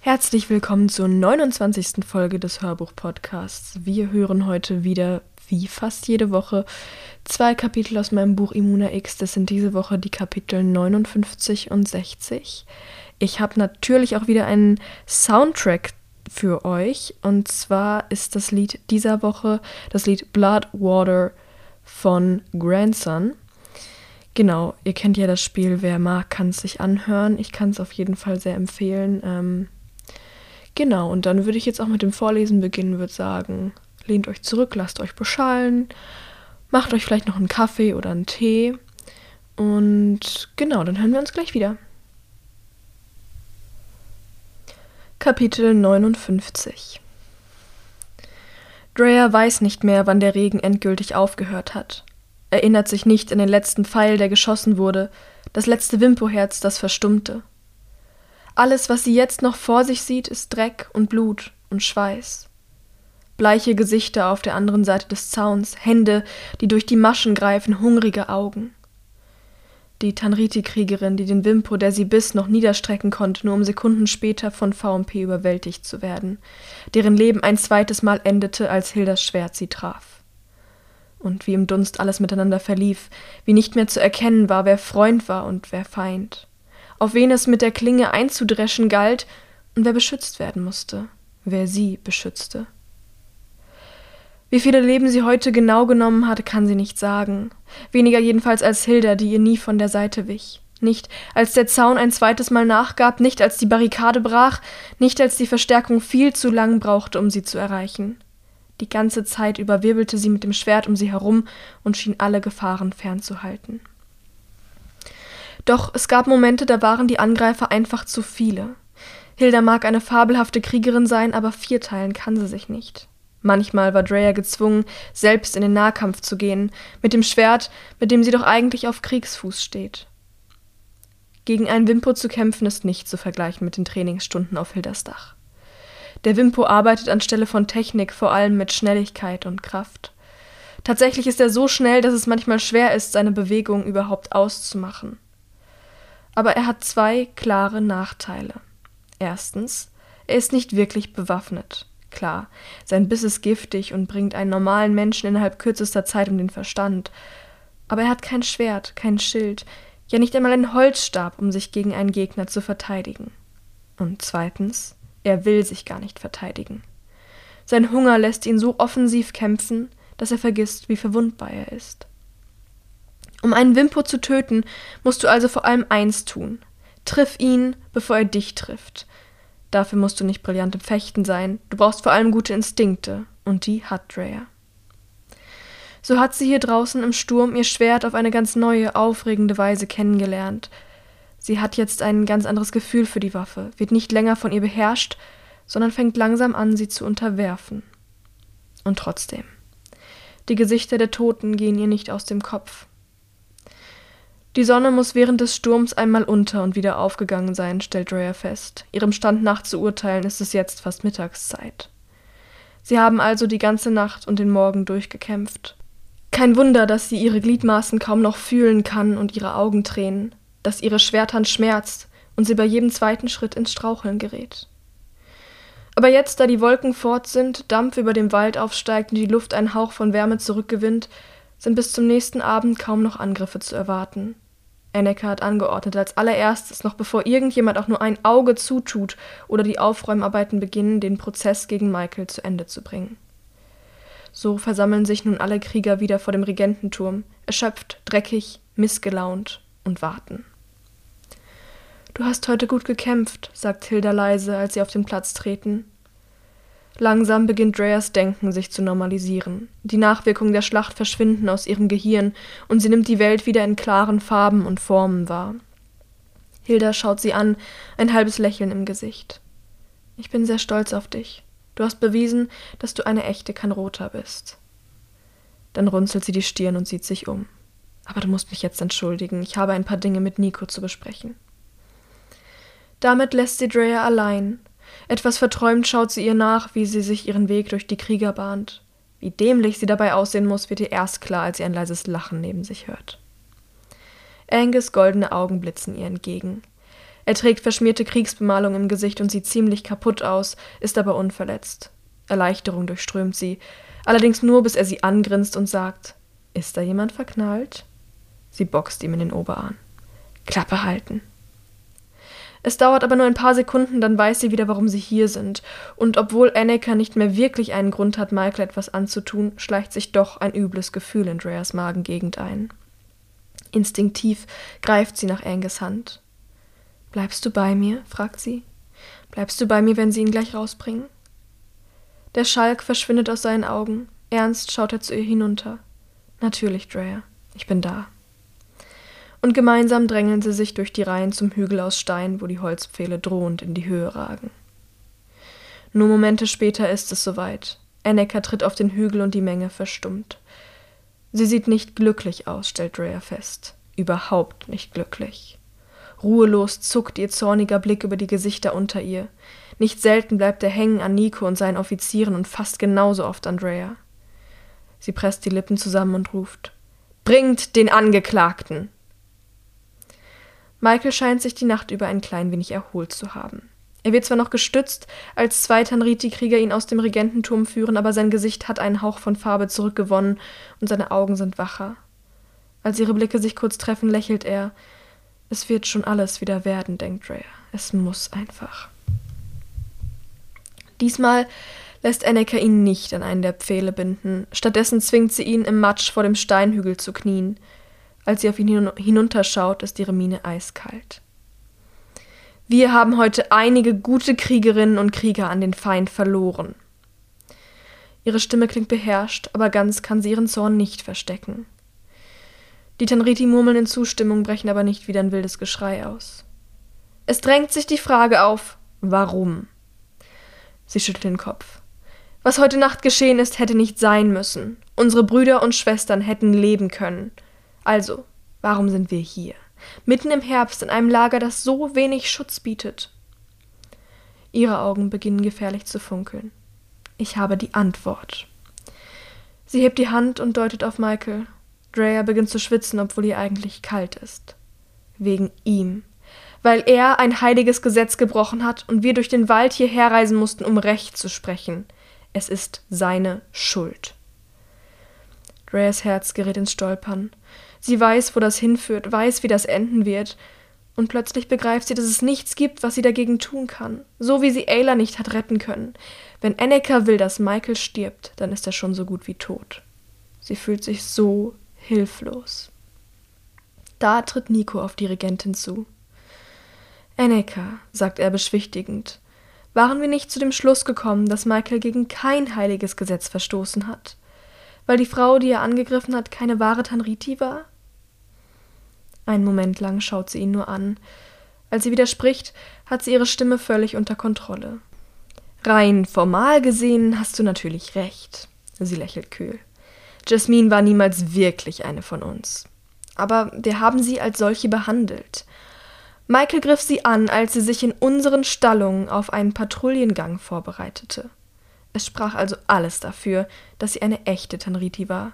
Herzlich willkommen zur 29. Folge des Hörbuch-Podcasts. Wir hören heute wieder, wie fast jede Woche, zwei Kapitel aus meinem Buch Immuna X. Das sind diese Woche die Kapitel 59 und 60. Ich habe natürlich auch wieder einen Soundtrack für euch. Und zwar ist das Lied dieser Woche das Lied Blood Water von Grandson. Genau, ihr kennt ja das Spiel. Wer mag, kann es sich anhören. Ich kann es auf jeden Fall sehr empfehlen. Ähm, genau, und dann würde ich jetzt auch mit dem Vorlesen beginnen, würde sagen, lehnt euch zurück, lasst euch beschallen, macht euch vielleicht noch einen Kaffee oder einen Tee. Und genau, dann hören wir uns gleich wieder. Kapitel 59 Drea weiß nicht mehr, wann der Regen endgültig aufgehört hat erinnert sich nicht an den letzten Pfeil, der geschossen wurde, das letzte Wimpoherz, das verstummte. Alles, was sie jetzt noch vor sich sieht, ist Dreck und Blut und Schweiß. Bleiche Gesichter auf der anderen Seite des Zauns, Hände, die durch die Maschen greifen, hungrige Augen. Die Tanriti-Kriegerin, die den Wimpo, der sie biss, noch niederstrecken konnte, nur um Sekunden später von VMP überwältigt zu werden, deren Leben ein zweites Mal endete, als Hildas Schwert sie traf und wie im Dunst alles miteinander verlief, wie nicht mehr zu erkennen war, wer Freund war und wer Feind, auf wen es mit der Klinge einzudreschen galt und wer beschützt werden musste, wer sie beschützte. Wie viele Leben sie heute genau genommen hatte, kann sie nicht sagen. Weniger jedenfalls als Hilda, die ihr nie von der Seite wich. Nicht als der Zaun ein zweites Mal nachgab, nicht als die Barrikade brach, nicht als die Verstärkung viel zu lang brauchte, um sie zu erreichen. Die ganze Zeit über wirbelte sie mit dem Schwert um sie herum und schien alle Gefahren fernzuhalten. Doch es gab Momente, da waren die Angreifer einfach zu viele. Hilda mag eine fabelhafte Kriegerin sein, aber vierteilen kann sie sich nicht. Manchmal war Drea gezwungen, selbst in den Nahkampf zu gehen, mit dem Schwert, mit dem sie doch eigentlich auf Kriegsfuß steht. Gegen einen Wimpo zu kämpfen ist nicht zu vergleichen mit den Trainingsstunden auf Hildas Dach. Der Wimpo arbeitet anstelle von Technik vor allem mit Schnelligkeit und Kraft. Tatsächlich ist er so schnell, dass es manchmal schwer ist, seine Bewegung überhaupt auszumachen. Aber er hat zwei klare Nachteile. Erstens, er ist nicht wirklich bewaffnet. Klar, sein Biss ist giftig und bringt einen normalen Menschen innerhalb kürzester Zeit um den Verstand. Aber er hat kein Schwert, kein Schild, ja nicht einmal einen Holzstab, um sich gegen einen Gegner zu verteidigen. Und zweitens, er will sich gar nicht verteidigen. Sein Hunger lässt ihn so offensiv kämpfen, dass er vergisst, wie verwundbar er ist. Um einen Wimpo zu töten, musst du also vor allem eins tun. Triff ihn, bevor er dich trifft. Dafür musst du nicht brillant im Fechten sein, du brauchst vor allem gute Instinkte, und die hat Drea. So hat sie hier draußen im Sturm ihr Schwert auf eine ganz neue, aufregende Weise kennengelernt, Sie hat jetzt ein ganz anderes Gefühl für die Waffe, wird nicht länger von ihr beherrscht, sondern fängt langsam an, sie zu unterwerfen. Und trotzdem. Die Gesichter der Toten gehen ihr nicht aus dem Kopf. Die Sonne muss während des Sturms einmal unter und wieder aufgegangen sein, stellt Rhea fest. Ihrem Stand nach zu urteilen ist es jetzt fast Mittagszeit. Sie haben also die ganze Nacht und den Morgen durchgekämpft. Kein Wunder, dass sie ihre Gliedmaßen kaum noch fühlen kann und ihre Augen tränen dass ihre Schwerthand schmerzt und sie bei jedem zweiten Schritt ins Straucheln gerät. Aber jetzt, da die Wolken fort sind, Dampf über dem Wald aufsteigt und die Luft einen Hauch von Wärme zurückgewinnt, sind bis zum nächsten Abend kaum noch Angriffe zu erwarten. Enneke hat angeordnet, als allererstes, noch bevor irgendjemand auch nur ein Auge zutut oder die Aufräumarbeiten beginnen, den Prozess gegen Michael zu Ende zu bringen. So versammeln sich nun alle Krieger wieder vor dem Regententurm, erschöpft, dreckig, missgelaunt und warten. Du hast heute gut gekämpft, sagt Hilda leise, als sie auf den Platz treten. Langsam beginnt Dreas Denken sich zu normalisieren. Die Nachwirkungen der Schlacht verschwinden aus ihrem Gehirn und sie nimmt die Welt wieder in klaren Farben und Formen wahr. Hilda schaut sie an, ein halbes Lächeln im Gesicht. Ich bin sehr stolz auf dich. Du hast bewiesen, dass du eine echte Kanrota bist. Dann runzelt sie die Stirn und sieht sich um. Aber du musst mich jetzt entschuldigen. Ich habe ein paar Dinge mit Nico zu besprechen. Damit lässt sie Drea allein. Etwas verträumt schaut sie ihr nach, wie sie sich ihren Weg durch die Krieger bahnt. Wie dämlich sie dabei aussehen muss, wird ihr erst klar, als sie ein leises Lachen neben sich hört. Angus goldene Augen blitzen ihr entgegen. Er trägt verschmierte Kriegsbemalung im Gesicht und sieht ziemlich kaputt aus, ist aber unverletzt. Erleichterung durchströmt sie, allerdings nur, bis er sie angrinst und sagt: Ist da jemand verknallt? Sie boxt ihm in den Oberarm. Klappe halten. Es dauert aber nur ein paar Sekunden, dann weiß sie wieder, warum sie hier sind. Und obwohl Annika nicht mehr wirklich einen Grund hat, Michael etwas anzutun, schleicht sich doch ein übles Gefühl in Dreas Magengegend ein. Instinktiv greift sie nach Angus Hand. Bleibst du bei mir? fragt sie. Bleibst du bei mir, wenn sie ihn gleich rausbringen? Der Schalk verschwindet aus seinen Augen. Ernst schaut er zu ihr hinunter. Natürlich, Drea. Ich bin da und gemeinsam drängeln sie sich durch die Reihen zum Hügel aus Stein, wo die Holzpfähle drohend in die Höhe ragen. Nur Momente später ist es soweit. Annika tritt auf den Hügel und die Menge verstummt. Sie sieht nicht glücklich aus, stellt Rhea fest. Überhaupt nicht glücklich. Ruhelos zuckt ihr zorniger Blick über die Gesichter unter ihr. Nicht selten bleibt er hängen an Nico und seinen Offizieren und fast genauso oft an Drea. Sie presst die Lippen zusammen und ruft: Bringt den Angeklagten! Michael scheint sich die Nacht über ein klein wenig erholt zu haben. Er wird zwar noch gestützt, als zwei Tanriti-Krieger ihn aus dem Regententurm führen, aber sein Gesicht hat einen Hauch von Farbe zurückgewonnen und seine Augen sind wacher. Als ihre Blicke sich kurz treffen, lächelt er. Es wird schon alles wieder werden, denkt Rhea. Es muss einfach. Diesmal lässt Annika ihn nicht an einen der Pfähle binden. Stattdessen zwingt sie ihn, im Matsch vor dem Steinhügel zu knien. Als sie auf ihn hinunterschaut, ist ihre Miene eiskalt. Wir haben heute einige gute Kriegerinnen und Krieger an den Feind verloren. Ihre Stimme klingt beherrscht, aber ganz kann sie ihren Zorn nicht verstecken. Die Tanriti murmeln in Zustimmung, brechen aber nicht wieder ein wildes Geschrei aus. Es drängt sich die Frage auf, warum? Sie schüttelt den Kopf. Was heute Nacht geschehen ist, hätte nicht sein müssen. Unsere Brüder und Schwestern hätten leben können. Also, warum sind wir hier? Mitten im Herbst in einem Lager, das so wenig Schutz bietet. Ihre Augen beginnen gefährlich zu funkeln. Ich habe die Antwort. Sie hebt die Hand und deutet auf Michael. Drea beginnt zu schwitzen, obwohl ihr eigentlich kalt ist. Wegen ihm. Weil er ein heiliges Gesetz gebrochen hat und wir durch den Wald hierher reisen mussten, um Recht zu sprechen. Es ist seine Schuld. Dreas Herz gerät ins Stolpern. Sie weiß, wo das hinführt, weiß, wie das enden wird. Und plötzlich begreift sie, dass es nichts gibt, was sie dagegen tun kann. So wie sie Ayla nicht hat retten können. Wenn Annika will, dass Michael stirbt, dann ist er schon so gut wie tot. Sie fühlt sich so hilflos. Da tritt Nico auf die Regentin zu. Annika, sagt er beschwichtigend, waren wir nicht zu dem Schluss gekommen, dass Michael gegen kein heiliges Gesetz verstoßen hat? Weil die Frau, die er angegriffen hat, keine wahre Tanriti war? Einen Moment lang schaut sie ihn nur an. Als sie widerspricht, hat sie ihre Stimme völlig unter Kontrolle. Rein formal gesehen hast du natürlich recht. Sie lächelt kühl. Jasmine war niemals wirklich eine von uns. Aber wir haben sie als solche behandelt. Michael griff sie an, als sie sich in unseren Stallungen auf einen Patrouillengang vorbereitete. Es sprach also alles dafür, dass sie eine echte Tanriti war.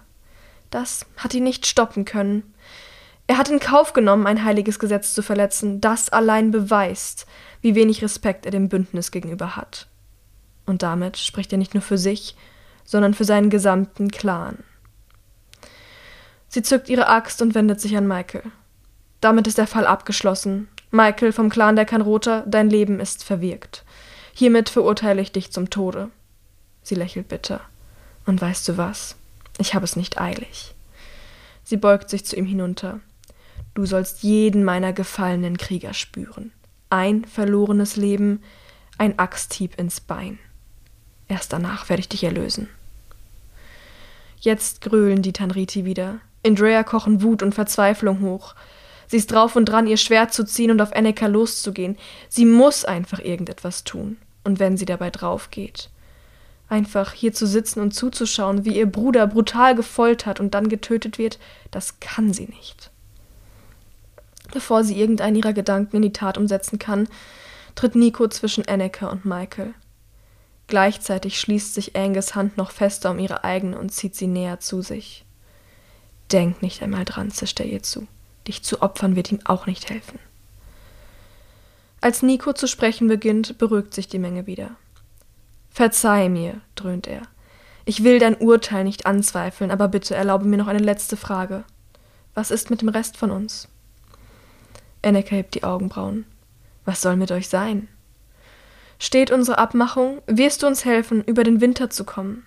Das hat ihn nicht stoppen können. Er hat in Kauf genommen, ein heiliges Gesetz zu verletzen. Das allein beweist, wie wenig Respekt er dem Bündnis gegenüber hat. Und damit spricht er nicht nur für sich, sondern für seinen gesamten Clan. Sie zückt ihre Axt und wendet sich an Michael. Damit ist der Fall abgeschlossen. Michael vom Clan der Kanrota, dein Leben ist verwirkt. Hiermit verurteile ich dich zum Tode. Sie lächelt bitter. Und weißt du was? Ich habe es nicht eilig. Sie beugt sich zu ihm hinunter. Du sollst jeden meiner gefallenen Krieger spüren. Ein verlorenes Leben, ein Axthieb ins Bein. Erst danach werde ich dich erlösen. Jetzt gröhlen die Tanriti wieder. In Drea kochen Wut und Verzweiflung hoch. Sie ist drauf und dran, ihr Schwert zu ziehen und auf Enneka loszugehen. Sie muss einfach irgendetwas tun. Und wenn sie dabei draufgeht, Einfach hier zu sitzen und zuzuschauen, wie ihr Bruder brutal gefoltert und dann getötet wird, das kann sie nicht. Bevor sie irgendeinen ihrer Gedanken in die Tat umsetzen kann, tritt Nico zwischen Anneke und Michael. Gleichzeitig schließt sich Angus Hand noch fester um ihre eigene und zieht sie näher zu sich. Denk nicht einmal dran, zischt er ihr zu. Dich zu opfern wird ihm auch nicht helfen. Als Nico zu sprechen beginnt, beruhigt sich die Menge wieder. Verzeih mir, dröhnt er. Ich will dein Urteil nicht anzweifeln, aber bitte erlaube mir noch eine letzte Frage. Was ist mit dem Rest von uns? Enneke hebt die Augenbrauen. Was soll mit euch sein? Steht unsere Abmachung? Wirst du uns helfen, über den Winter zu kommen?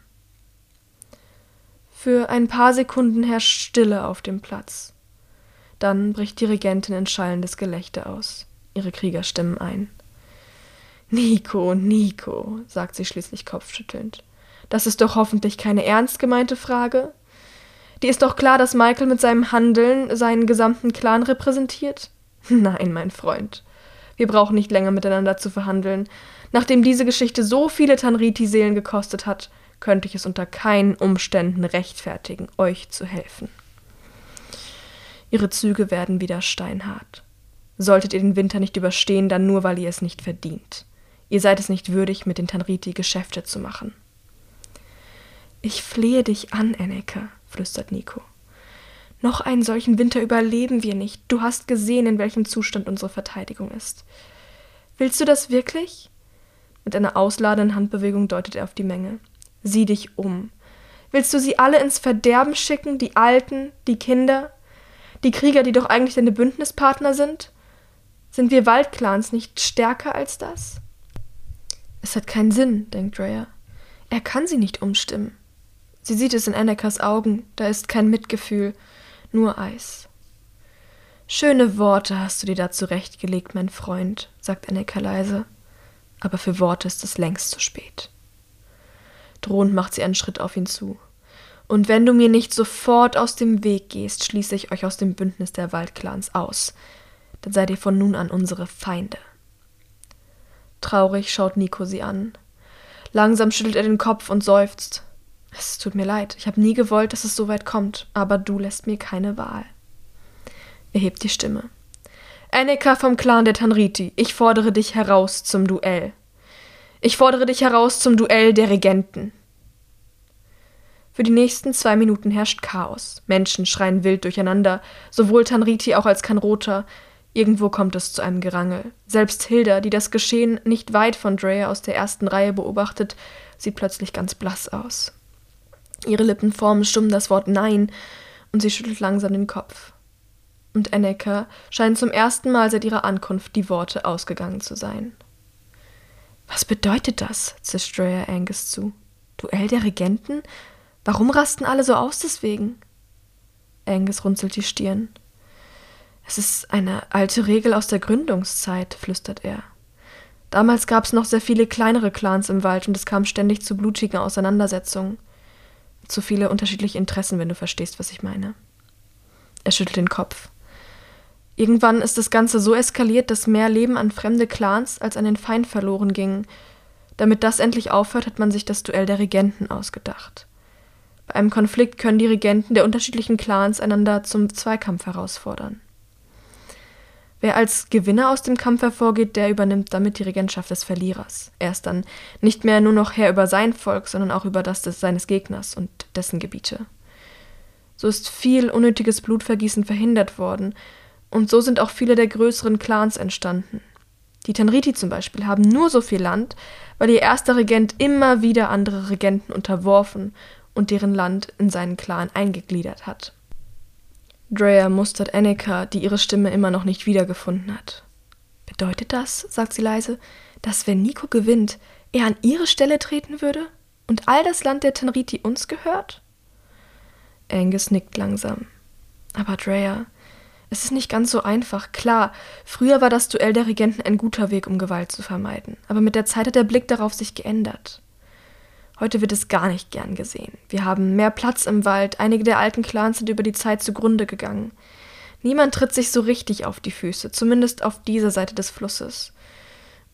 Für ein paar Sekunden herrscht Stille auf dem Platz. Dann bricht die Regentin in schallendes Gelächter aus. Ihre Krieger stimmen ein. Nico, Nico, sagt sie schließlich kopfschüttelnd. Das ist doch hoffentlich keine ernst gemeinte Frage. Die ist doch klar, dass Michael mit seinem Handeln seinen gesamten Clan repräsentiert? Nein, mein Freund. Wir brauchen nicht länger miteinander zu verhandeln. Nachdem diese Geschichte so viele Tanriti-Seelen gekostet hat, könnte ich es unter keinen Umständen rechtfertigen, euch zu helfen. Ihre Züge werden wieder steinhart. Solltet ihr den Winter nicht überstehen, dann nur, weil ihr es nicht verdient. Ihr seid es nicht würdig, mit den Tanriti Geschäfte zu machen. Ich flehe dich an, Enneke, flüstert Nico. Noch einen solchen Winter überleben wir nicht. Du hast gesehen, in welchem Zustand unsere Verteidigung ist. Willst du das wirklich? Mit einer ausladenden Handbewegung deutet er auf die Menge. Sieh dich um. Willst du sie alle ins Verderben schicken, die Alten, die Kinder, die Krieger, die doch eigentlich deine Bündnispartner sind? Sind wir Waldclans nicht stärker als das? Es hat keinen Sinn, denkt Rhea. Er kann sie nicht umstimmen. Sie sieht es in Annekas Augen, da ist kein Mitgefühl, nur Eis. Schöne Worte hast du dir da zurechtgelegt, mein Freund, sagt Anneka leise, aber für Worte ist es längst zu spät. Drohend macht sie einen Schritt auf ihn zu. Und wenn du mir nicht sofort aus dem Weg gehst, schließe ich euch aus dem Bündnis der Waldclans aus. Dann seid ihr von nun an unsere Feinde. Traurig schaut Nico sie an. Langsam schüttelt er den Kopf und seufzt. Es tut mir leid, ich habe nie gewollt, dass es so weit kommt, aber du lässt mir keine Wahl. Er hebt die Stimme. Annika vom Clan der Tanriti, ich fordere dich heraus zum Duell. Ich fordere dich heraus zum Duell der Regenten. Für die nächsten zwei Minuten herrscht Chaos. Menschen schreien wild durcheinander, sowohl Tanriti auch als Kanrota. Irgendwo kommt es zu einem Gerangel. Selbst Hilda, die das Geschehen nicht weit von Drea aus der ersten Reihe beobachtet, sieht plötzlich ganz blass aus. Ihre Lippen formen stumm das Wort Nein und sie schüttelt langsam den Kopf. Und Enneka scheint zum ersten Mal seit ihrer Ankunft die Worte ausgegangen zu sein. Was bedeutet das? zischt Drea Angus zu. Duell der Regenten? Warum rasten alle so aus deswegen? Angus runzelt die Stirn. Es ist eine alte Regel aus der Gründungszeit, flüstert er. Damals gab es noch sehr viele kleinere Clans im Wald und es kam ständig zu blutigen Auseinandersetzungen zu viele unterschiedliche Interessen, wenn du verstehst, was ich meine. Er schüttelt den Kopf. Irgendwann ist das Ganze so eskaliert, dass mehr Leben an fremde Clans als an den Feind verloren gingen. Damit das endlich aufhört, hat man sich das Duell der Regenten ausgedacht. Bei einem Konflikt können die Regenten der unterschiedlichen Clans einander zum Zweikampf herausfordern. Wer als Gewinner aus dem Kampf hervorgeht, der übernimmt damit die Regentschaft des Verlierers. Er ist dann nicht mehr nur noch Herr über sein Volk, sondern auch über das des seines Gegners und dessen Gebiete. So ist viel unnötiges Blutvergießen verhindert worden, und so sind auch viele der größeren Clans entstanden. Die Tanriti zum Beispiel haben nur so viel Land, weil ihr erster Regent immer wieder andere Regenten unterworfen und deren Land in seinen Clan eingegliedert hat. Drea mustert Annika, die ihre Stimme immer noch nicht wiedergefunden hat. Bedeutet das, sagt sie leise, dass wenn Nico gewinnt, er an ihre Stelle treten würde und all das Land der Tenriti uns gehört? Angus nickt langsam. Aber Drea, es ist nicht ganz so einfach. Klar, früher war das Duell der Regenten ein guter Weg, um Gewalt zu vermeiden, aber mit der Zeit hat der Blick darauf sich geändert. Heute wird es gar nicht gern gesehen. Wir haben mehr Platz im Wald, einige der alten Clans sind über die Zeit zugrunde gegangen. Niemand tritt sich so richtig auf die Füße, zumindest auf dieser Seite des Flusses.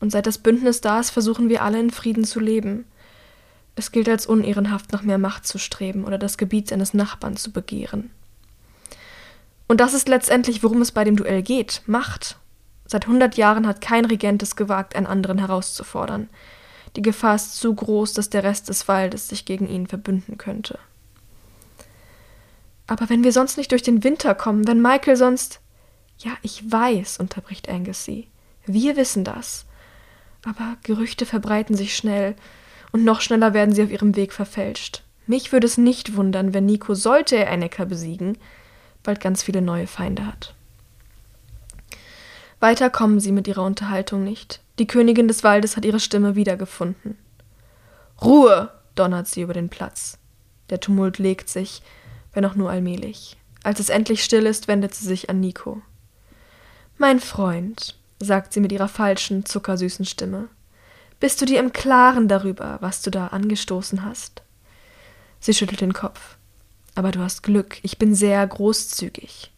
Und seit das Bündnis da ist, versuchen wir alle in Frieden zu leben. Es gilt als unehrenhaft, nach mehr Macht zu streben oder das Gebiet seines Nachbarn zu begehren. Und das ist letztendlich, worum es bei dem Duell geht: Macht. Seit hundert Jahren hat kein Regent es gewagt, einen anderen herauszufordern. Die Gefahr ist zu groß, dass der Rest des Waldes sich gegen ihn verbünden könnte. Aber wenn wir sonst nicht durch den Winter kommen, wenn Michael sonst. Ja, ich weiß, unterbricht Angus sie. Wir wissen das. Aber Gerüchte verbreiten sich schnell, und noch schneller werden sie auf ihrem Weg verfälscht. Mich würde es nicht wundern, wenn Nico, sollte er Enneka besiegen, bald ganz viele neue Feinde hat. Weiter kommen sie mit ihrer Unterhaltung nicht. Die Königin des Waldes hat ihre Stimme wiedergefunden. Ruhe! donnert sie über den Platz. Der Tumult legt sich, wenn auch nur allmählich. Als es endlich still ist, wendet sie sich an Nico. Mein Freund, sagt sie mit ihrer falschen, zuckersüßen Stimme, bist du dir im Klaren darüber, was du da angestoßen hast? Sie schüttelt den Kopf. Aber du hast Glück, ich bin sehr großzügig.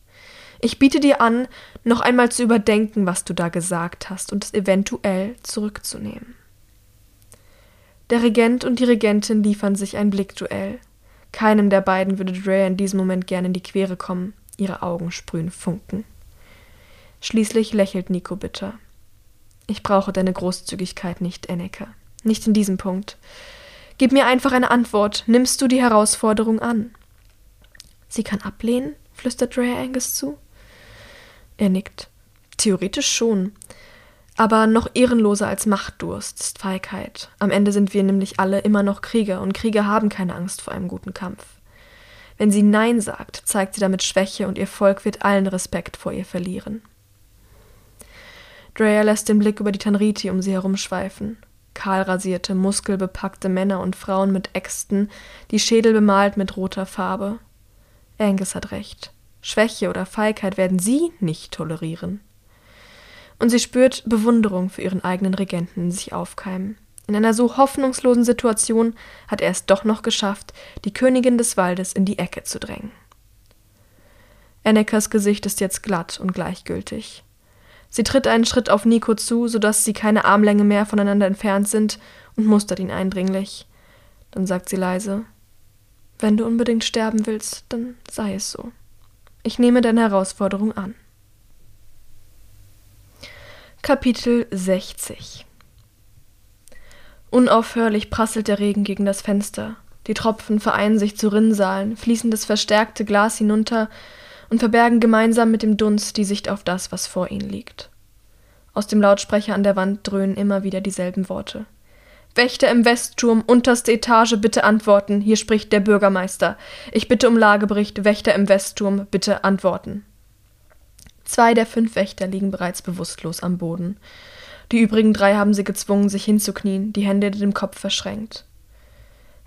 Ich biete dir an, noch einmal zu überdenken, was du da gesagt hast und es eventuell zurückzunehmen. Der Regent und die Regentin liefern sich ein Blickduell. Keinem der beiden würde Drea in diesem Moment gern in die Quere kommen. Ihre Augen sprühen Funken. Schließlich lächelt Nico bitter. Ich brauche deine Großzügigkeit nicht, Enneke. Nicht in diesem Punkt. Gib mir einfach eine Antwort. Nimmst du die Herausforderung an? Sie kann ablehnen? flüstert Drea Angus zu. Er nickt. Theoretisch schon. Aber noch ehrenloser als Machtdurst ist Feigheit. Am Ende sind wir nämlich alle immer noch Krieger und Krieger haben keine Angst vor einem guten Kampf. Wenn sie Nein sagt, zeigt sie damit Schwäche und ihr Volk wird allen Respekt vor ihr verlieren. Drea lässt den Blick über die Tanriti um sie herumschweifen. Kahlrasierte, muskelbepackte Männer und Frauen mit Äxten, die Schädel bemalt mit roter Farbe. Angus hat recht. Schwäche oder Feigheit werden sie nicht tolerieren und sie spürt Bewunderung für ihren eigenen Regenten in sich aufkeimen. In einer so hoffnungslosen Situation hat er es doch noch geschafft, die Königin des Waldes in die Ecke zu drängen. Ennekas Gesicht ist jetzt glatt und gleichgültig. Sie tritt einen Schritt auf Nico zu, sodass sie keine Armlänge mehr voneinander entfernt sind, und mustert ihn eindringlich. Dann sagt sie leise Wenn du unbedingt sterben willst, dann sei es so. Ich nehme deine Herausforderung an. Kapitel 60 Unaufhörlich prasselt der Regen gegen das Fenster. Die Tropfen vereinen sich zu Rinnsalen, fließen das verstärkte Glas hinunter und verbergen gemeinsam mit dem Dunst die Sicht auf das, was vor ihnen liegt. Aus dem Lautsprecher an der Wand dröhnen immer wieder dieselben Worte. Wächter im Westturm, unterste Etage, bitte antworten. Hier spricht der Bürgermeister. Ich bitte um Lagebericht. Wächter im Westturm, bitte antworten. Zwei der fünf Wächter liegen bereits bewusstlos am Boden. Die übrigen drei haben sie gezwungen, sich hinzuknien, die Hände hinter dem Kopf verschränkt.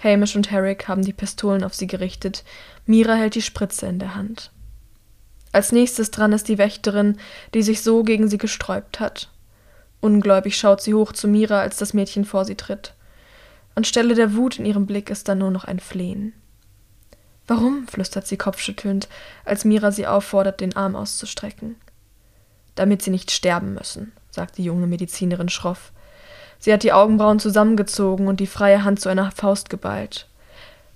Hamish und Herrick haben die Pistolen auf sie gerichtet, Mira hält die Spritze in der Hand. Als nächstes dran ist die Wächterin, die sich so gegen sie gesträubt hat. Ungläubig schaut sie hoch zu Mira, als das Mädchen vor sie tritt. Anstelle der Wut in ihrem Blick ist da nur noch ein Flehen. Warum? flüstert sie kopfschüttelnd, als Mira sie auffordert, den Arm auszustrecken. Damit sie nicht sterben müssen, sagt die junge Medizinerin schroff. Sie hat die Augenbrauen zusammengezogen und die freie Hand zu einer Faust geballt.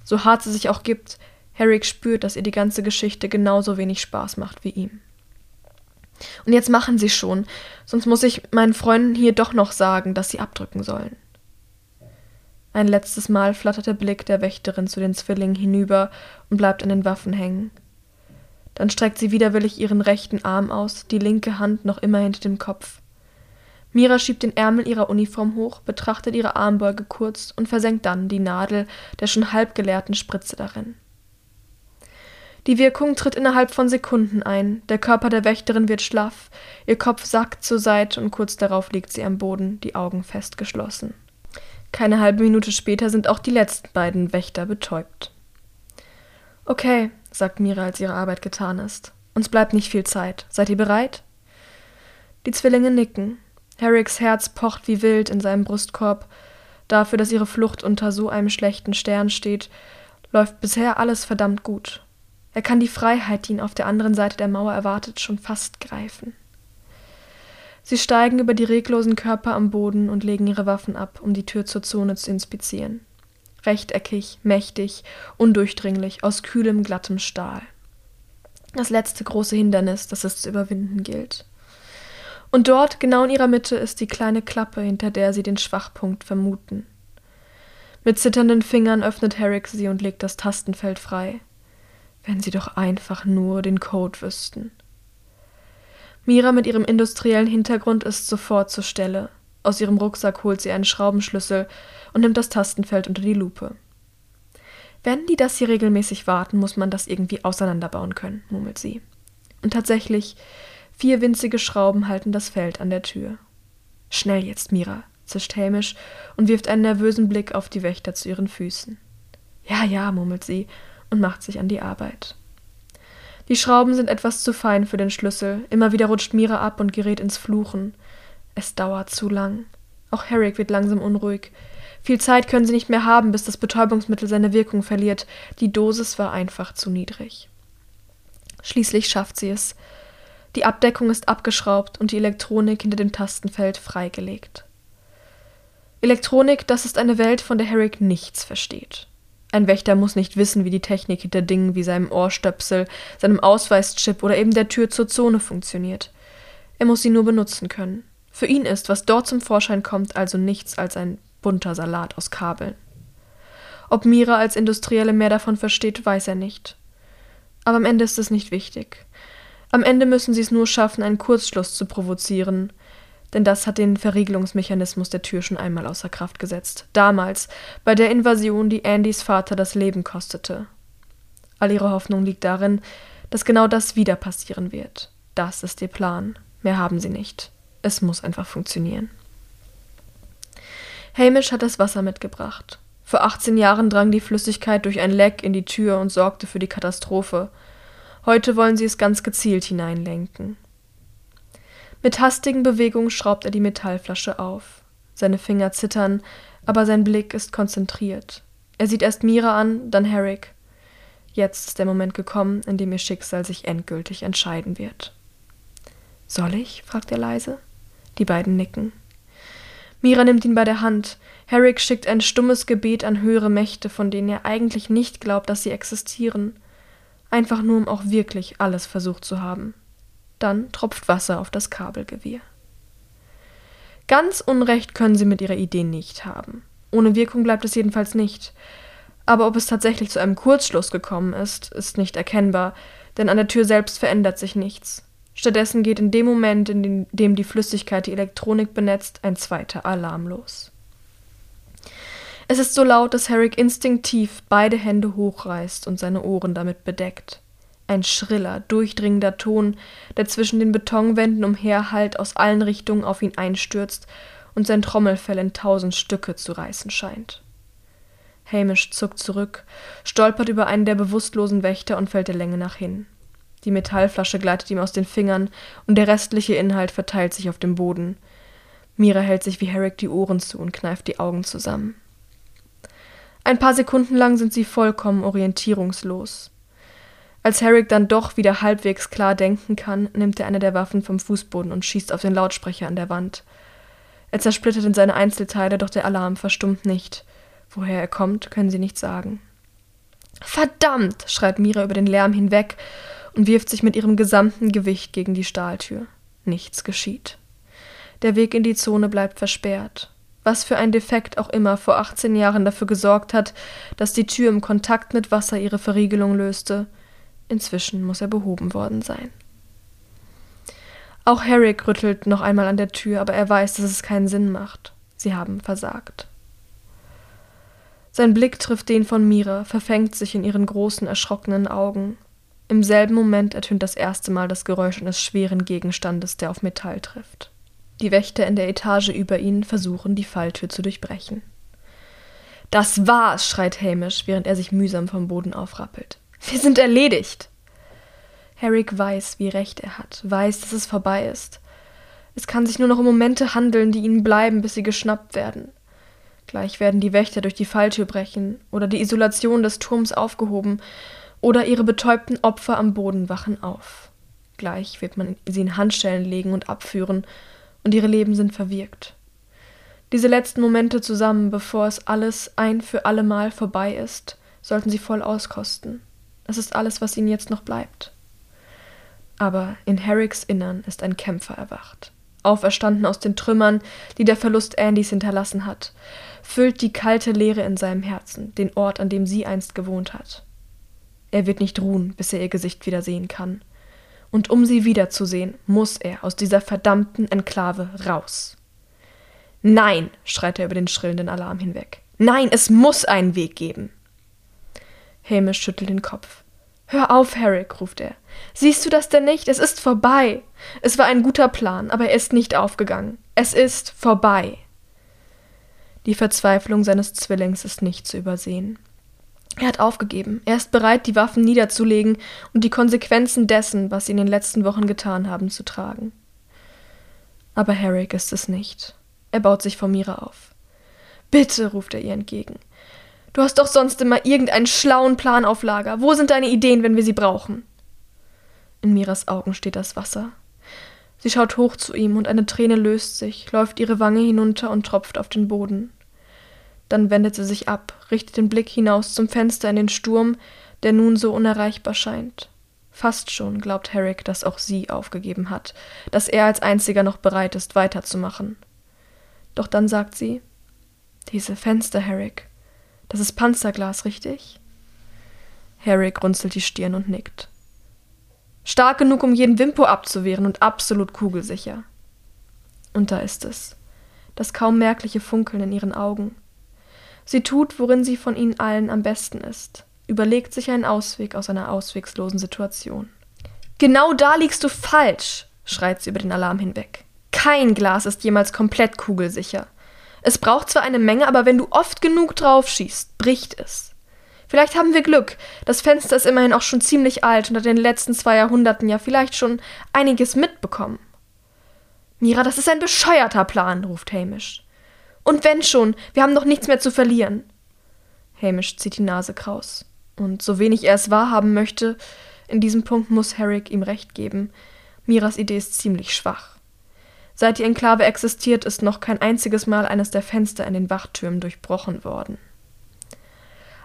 So hart sie sich auch gibt, Herrick spürt, dass ihr die ganze Geschichte genauso wenig Spaß macht wie ihm. Und jetzt machen Sie schon, sonst muss ich meinen Freunden hier doch noch sagen, dass sie abdrücken sollen. Ein letztes Mal flattert der Blick der Wächterin zu den Zwillingen hinüber und bleibt an den Waffen hängen. Dann streckt sie widerwillig ihren rechten Arm aus, die linke Hand noch immer hinter dem Kopf. Mira schiebt den Ärmel ihrer Uniform hoch, betrachtet ihre Armbeuge kurz und versenkt dann die Nadel der schon halb geleerten Spritze darin. Die Wirkung tritt innerhalb von Sekunden ein, der Körper der Wächterin wird schlaff, ihr Kopf sackt zur Seite und kurz darauf liegt sie am Boden, die Augen fest geschlossen. Keine halbe Minute später sind auch die letzten beiden Wächter betäubt. Okay, sagt Mira, als ihre Arbeit getan ist. Uns bleibt nicht viel Zeit. Seid ihr bereit? Die Zwillinge nicken. Herricks Herz pocht wie wild in seinem Brustkorb. Dafür, dass ihre Flucht unter so einem schlechten Stern steht, läuft bisher alles verdammt gut. Er kann die Freiheit, die ihn auf der anderen Seite der Mauer erwartet, schon fast greifen. Sie steigen über die reglosen Körper am Boden und legen ihre Waffen ab, um die Tür zur Zone zu inspizieren. Rechteckig, mächtig, undurchdringlich, aus kühlem, glattem Stahl. Das letzte große Hindernis, das es zu überwinden gilt. Und dort, genau in ihrer Mitte, ist die kleine Klappe, hinter der sie den Schwachpunkt vermuten. Mit zitternden Fingern öffnet Herrick sie und legt das Tastenfeld frei. Wenn sie doch einfach nur den Code wüssten. Mira mit ihrem industriellen Hintergrund ist sofort zur Stelle. Aus ihrem Rucksack holt sie einen Schraubenschlüssel und nimmt das Tastenfeld unter die Lupe. Wenn die das hier regelmäßig warten, muss man das irgendwie auseinanderbauen können, murmelt sie. Und tatsächlich, vier winzige Schrauben halten das Feld an der Tür. Schnell jetzt, Mira, zischt Hamish und wirft einen nervösen Blick auf die Wächter zu ihren Füßen. Ja, ja, murmelt sie und macht sich an die Arbeit. Die Schrauben sind etwas zu fein für den Schlüssel. Immer wieder rutscht Mira ab und gerät ins Fluchen. Es dauert zu lang. Auch Herrick wird langsam unruhig. Viel Zeit können sie nicht mehr haben, bis das Betäubungsmittel seine Wirkung verliert. Die Dosis war einfach zu niedrig. Schließlich schafft sie es. Die Abdeckung ist abgeschraubt und die Elektronik hinter dem Tastenfeld freigelegt. Elektronik, das ist eine Welt, von der Herrick nichts versteht. Ein Wächter muss nicht wissen, wie die Technik hinter Dingen wie seinem Ohrstöpsel, seinem Ausweischip oder eben der Tür zur Zone funktioniert. Er muss sie nur benutzen können. Für ihn ist, was dort zum Vorschein kommt, also nichts als ein bunter Salat aus Kabeln. Ob Mira als Industrielle mehr davon versteht, weiß er nicht. Aber am Ende ist es nicht wichtig. Am Ende müssen sie es nur schaffen, einen Kurzschluss zu provozieren, denn das hat den Verriegelungsmechanismus der Tür schon einmal außer Kraft gesetzt. Damals, bei der Invasion, die Andys Vater das Leben kostete. All ihre Hoffnung liegt darin, dass genau das wieder passieren wird. Das ist ihr Plan. Mehr haben sie nicht. Es muss einfach funktionieren. Hamish hat das Wasser mitgebracht. Vor 18 Jahren drang die Flüssigkeit durch ein Leck in die Tür und sorgte für die Katastrophe. Heute wollen sie es ganz gezielt hineinlenken. Mit hastigen Bewegungen schraubt er die Metallflasche auf. Seine Finger zittern, aber sein Blick ist konzentriert. Er sieht erst Mira an, dann Herrick. Jetzt ist der Moment gekommen, in dem ihr Schicksal sich endgültig entscheiden wird. Soll ich? fragt er leise. Die beiden nicken. Mira nimmt ihn bei der Hand. Herrick schickt ein stummes Gebet an höhere Mächte, von denen er eigentlich nicht glaubt, dass sie existieren. Einfach nur, um auch wirklich alles versucht zu haben. Dann tropft Wasser auf das Kabelgewirr. Ganz Unrecht können sie mit ihrer Idee nicht haben. Ohne Wirkung bleibt es jedenfalls nicht. Aber ob es tatsächlich zu einem Kurzschluss gekommen ist, ist nicht erkennbar, denn an der Tür selbst verändert sich nichts. Stattdessen geht in dem Moment, in dem die Flüssigkeit die Elektronik benetzt, ein zweiter Alarm los. Es ist so laut, dass Herrick instinktiv beide Hände hochreißt und seine Ohren damit bedeckt. Ein schriller, durchdringender Ton, der zwischen den Betonwänden umherhallt, aus allen Richtungen auf ihn einstürzt und sein Trommelfell in tausend Stücke zu reißen scheint. Hamish zuckt zurück, stolpert über einen der bewusstlosen Wächter und fällt der Länge nach hin. Die Metallflasche gleitet ihm aus den Fingern und der restliche Inhalt verteilt sich auf dem Boden. Mira hält sich wie Herrick die Ohren zu und kneift die Augen zusammen. Ein paar Sekunden lang sind sie vollkommen orientierungslos. Als Herrick dann doch wieder halbwegs klar denken kann, nimmt er eine der Waffen vom Fußboden und schießt auf den Lautsprecher an der Wand. Er zersplittert in seine Einzelteile, doch der Alarm verstummt nicht. Woher er kommt, können sie nicht sagen. Verdammt! schreit Mira über den Lärm hinweg und wirft sich mit ihrem gesamten Gewicht gegen die Stahltür. Nichts geschieht. Der Weg in die Zone bleibt versperrt. Was für ein Defekt auch immer vor 18 Jahren dafür gesorgt hat, dass die Tür im Kontakt mit Wasser ihre Verriegelung löste, Inzwischen muss er behoben worden sein. Auch Herrick rüttelt noch einmal an der Tür, aber er weiß, dass es keinen Sinn macht. Sie haben versagt. Sein Blick trifft den von Mira, verfängt sich in ihren großen, erschrockenen Augen. Im selben Moment ertönt das erste Mal das Geräusch eines schweren Gegenstandes, der auf Metall trifft. Die Wächter in der Etage über ihnen versuchen, die Falltür zu durchbrechen. Das war's, schreit Hamish, während er sich mühsam vom Boden aufrappelt. Wir sind erledigt. Herrick weiß, wie recht er hat, weiß, dass es vorbei ist. Es kann sich nur noch um Momente handeln, die ihnen bleiben, bis sie geschnappt werden. Gleich werden die Wächter durch die Falltür brechen oder die Isolation des Turms aufgehoben oder ihre betäubten Opfer am Boden wachen auf. Gleich wird man sie in Handschellen legen und abführen und ihre Leben sind verwirkt. Diese letzten Momente zusammen, bevor es alles ein für allemal vorbei ist, sollten sie voll auskosten. Das ist alles, was ihnen jetzt noch bleibt. Aber in Herricks Innern ist ein Kämpfer erwacht. Auferstanden aus den Trümmern, die der Verlust Andys hinterlassen hat, füllt die kalte Leere in seinem Herzen, den Ort, an dem sie einst gewohnt hat. Er wird nicht ruhen, bis er ihr Gesicht wieder sehen kann. Und um sie wiederzusehen, muss er aus dieser verdammten Enklave raus. Nein, schreit er über den schrillenden Alarm hinweg. Nein, es muss einen Weg geben. Hamish schüttelt den Kopf. Hör auf, Herrick, ruft er. Siehst du das denn nicht? Es ist vorbei. Es war ein guter Plan, aber er ist nicht aufgegangen. Es ist vorbei. Die Verzweiflung seines Zwillings ist nicht zu übersehen. Er hat aufgegeben. Er ist bereit, die Waffen niederzulegen und die Konsequenzen dessen, was sie in den letzten Wochen getan haben, zu tragen. Aber Herrick ist es nicht. Er baut sich vor Mira auf. Bitte, ruft er ihr entgegen. Du hast doch sonst immer irgendeinen schlauen Plan auf Lager. Wo sind deine Ideen, wenn wir sie brauchen? In Miras Augen steht das Wasser. Sie schaut hoch zu ihm und eine Träne löst sich, läuft ihre Wange hinunter und tropft auf den Boden. Dann wendet sie sich ab, richtet den Blick hinaus zum Fenster in den Sturm, der nun so unerreichbar scheint. Fast schon glaubt Herrick, dass auch sie aufgegeben hat, dass er als einziger noch bereit ist, weiterzumachen. Doch dann sagt sie Diese Fenster, Herrick. Das ist Panzerglas, richtig? Herrick runzelt die Stirn und nickt. Stark genug, um jeden Wimpo abzuwehren und absolut kugelsicher. Und da ist es. Das kaum merkliche Funkeln in ihren Augen. Sie tut, worin sie von ihnen allen am besten ist, überlegt sich einen Ausweg aus einer auswegslosen Situation. Genau da liegst du falsch, schreit sie über den Alarm hinweg. Kein Glas ist jemals komplett kugelsicher. Es braucht zwar eine Menge, aber wenn du oft genug drauf schießt, bricht es. Vielleicht haben wir Glück. Das Fenster ist immerhin auch schon ziemlich alt und hat in den letzten zwei Jahrhunderten ja vielleicht schon einiges mitbekommen. Mira, das ist ein bescheuerter Plan, ruft Hamish. Und wenn schon, wir haben noch nichts mehr zu verlieren. Hamish zieht die Nase kraus. Und so wenig er es wahrhaben möchte, in diesem Punkt muss Herrick ihm recht geben. Miras Idee ist ziemlich schwach. Seit die Enklave existiert, ist noch kein einziges Mal eines der Fenster in den Wachtürmen durchbrochen worden.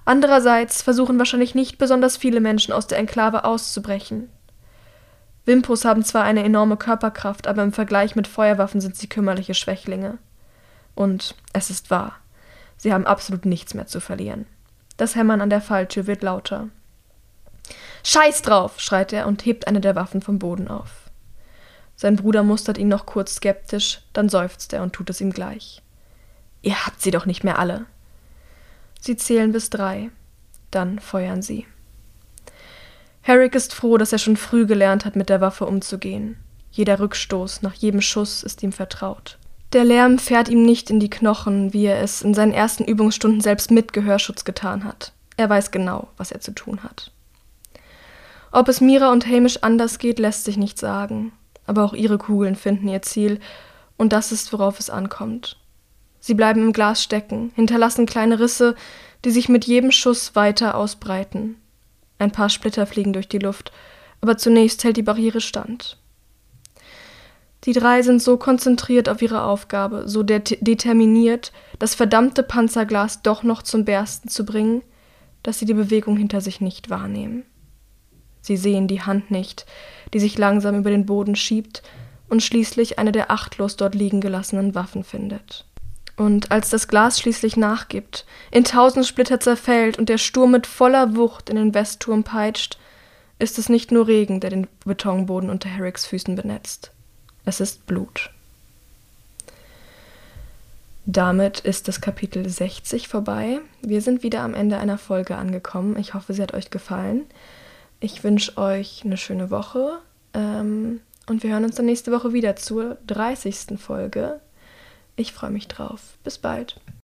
Andererseits versuchen wahrscheinlich nicht besonders viele Menschen aus der Enklave auszubrechen. Wimpos haben zwar eine enorme Körperkraft, aber im Vergleich mit Feuerwaffen sind sie kümmerliche Schwächlinge. Und es ist wahr. Sie haben absolut nichts mehr zu verlieren. Das Hämmern an der Falltür wird lauter. Scheiß drauf, schreit er und hebt eine der Waffen vom Boden auf. Sein Bruder mustert ihn noch kurz skeptisch, dann seufzt er und tut es ihm gleich. Ihr habt sie doch nicht mehr alle. Sie zählen bis drei. Dann feuern sie. Herrick ist froh, dass er schon früh gelernt hat, mit der Waffe umzugehen. Jeder Rückstoß nach jedem Schuss ist ihm vertraut. Der Lärm fährt ihm nicht in die Knochen, wie er es in seinen ersten Übungsstunden selbst mit Gehörschutz getan hat. Er weiß genau, was er zu tun hat. Ob es Mira und Hamish anders geht, lässt sich nicht sagen. Aber auch ihre Kugeln finden ihr Ziel, und das ist, worauf es ankommt. Sie bleiben im Glas stecken, hinterlassen kleine Risse, die sich mit jedem Schuss weiter ausbreiten. Ein paar Splitter fliegen durch die Luft, aber zunächst hält die Barriere stand. Die drei sind so konzentriert auf ihre Aufgabe, so de determiniert, das verdammte Panzerglas doch noch zum Bersten zu bringen, dass sie die Bewegung hinter sich nicht wahrnehmen. Sie sehen die Hand nicht, die sich langsam über den Boden schiebt und schließlich eine der achtlos dort liegen gelassenen Waffen findet. Und als das Glas schließlich nachgibt, in tausend Splitter zerfällt und der Sturm mit voller Wucht in den Westturm peitscht, ist es nicht nur Regen, der den Betonboden unter Herricks Füßen benetzt. Es ist Blut. Damit ist das Kapitel 60 vorbei. Wir sind wieder am Ende einer Folge angekommen. Ich hoffe, sie hat euch gefallen. Ich wünsche euch eine schöne Woche ähm, und wir hören uns dann nächste Woche wieder zur 30. Folge. Ich freue mich drauf. Bis bald.